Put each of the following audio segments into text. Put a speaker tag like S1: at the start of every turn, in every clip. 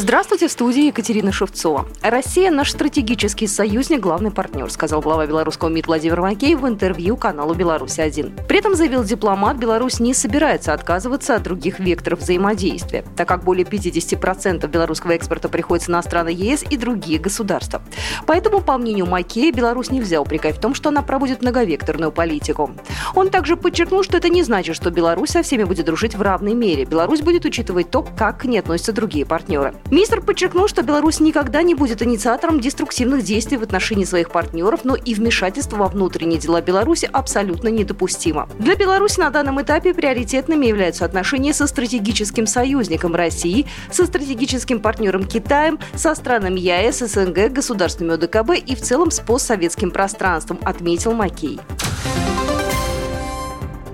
S1: Здравствуйте, в студии Екатерина Шевцова. Россия – наш стратегический союзник, главный партнер, сказал глава белорусского МИД Владимир Макеев в интервью каналу «Беларусь-1». При этом заявил дипломат, Беларусь не собирается отказываться от других векторов взаимодействия, так как более 50% белорусского экспорта приходится на страны ЕС и другие государства. Поэтому, по мнению Макея, Беларусь нельзя упрекать в том, что она проводит многовекторную политику. Он также подчеркнул, что это не значит, что Беларусь со всеми будет дружить в равной мере. Беларусь будет учитывать то, как к ней относятся другие партнеры. Министр подчеркнул, что Беларусь никогда не будет инициатором деструктивных действий в отношении своих партнеров, но и вмешательство во внутренние дела Беларуси абсолютно недопустимо. Для Беларуси на данном этапе приоритетными являются отношения со стратегическим союзником России, со стратегическим партнером Китаем, со странами ЕАЭС, СНГ, государствами ОДКБ и в целом с постсоветским пространством, отметил Макей.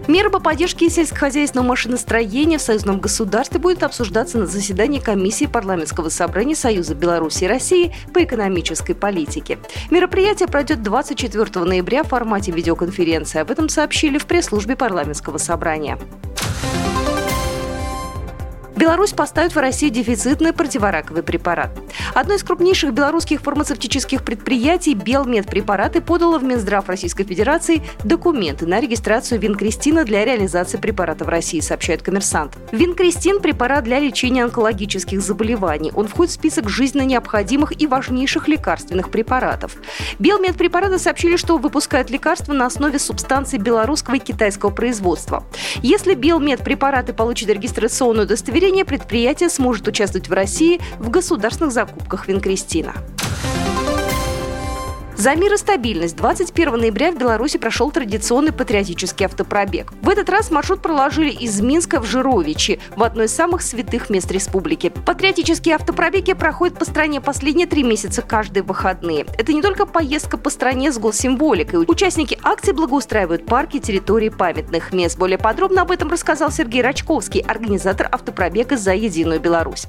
S1: Меры по поддержке сельскохозяйственного машиностроения в союзном государстве будет обсуждаться на заседании комиссии парламентского собрания Союза Беларуси и России по экономической политике. Мероприятие пройдет 24 ноября в формате видеоконференции. Об этом сообщили в пресс-службе парламентского собрания. Беларусь поставит в России дефицитный противораковый препарат. Одно из крупнейших белорусских фармацевтических предприятий «Белмедпрепараты» подало в Минздрав Российской Федерации документы на регистрацию винкристина для реализации препарата в России, сообщает коммерсант. Винкристин – препарат для лечения онкологических заболеваний. Он входит в список жизненно необходимых и важнейших лекарственных препаратов. Белмедпрепараты сообщили, что выпускают лекарства на основе субстанций белорусского и китайского производства. Если Белмедпрепараты получат регистрационную удостоверение, предприятие сможет участвовать в России в государственных закупках винкристина. За мир и стабильность 21 ноября в Беларуси прошел традиционный патриотический автопробег. В этот раз маршрут проложили из Минска в Жировичи, в одно из самых святых мест республики. Патриотические автопробеги проходят по стране последние три месяца каждые выходные. Это не только поездка по стране с госсимволикой. Участники акции благоустраивают парки, территории памятных мест. Более подробно об этом рассказал Сергей Рачковский, организатор автопробега «За единую Беларусь».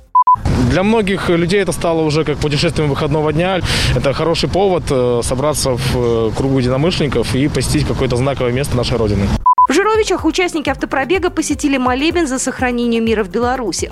S2: Для многих людей это стало уже как путешествием выходного дня. Это хороший повод э, собраться в э, кругу единомышленников и посетить какое-то знаковое место нашей Родины.
S1: В Жировичах участники автопробега посетили молебен за сохранение мира в Беларуси.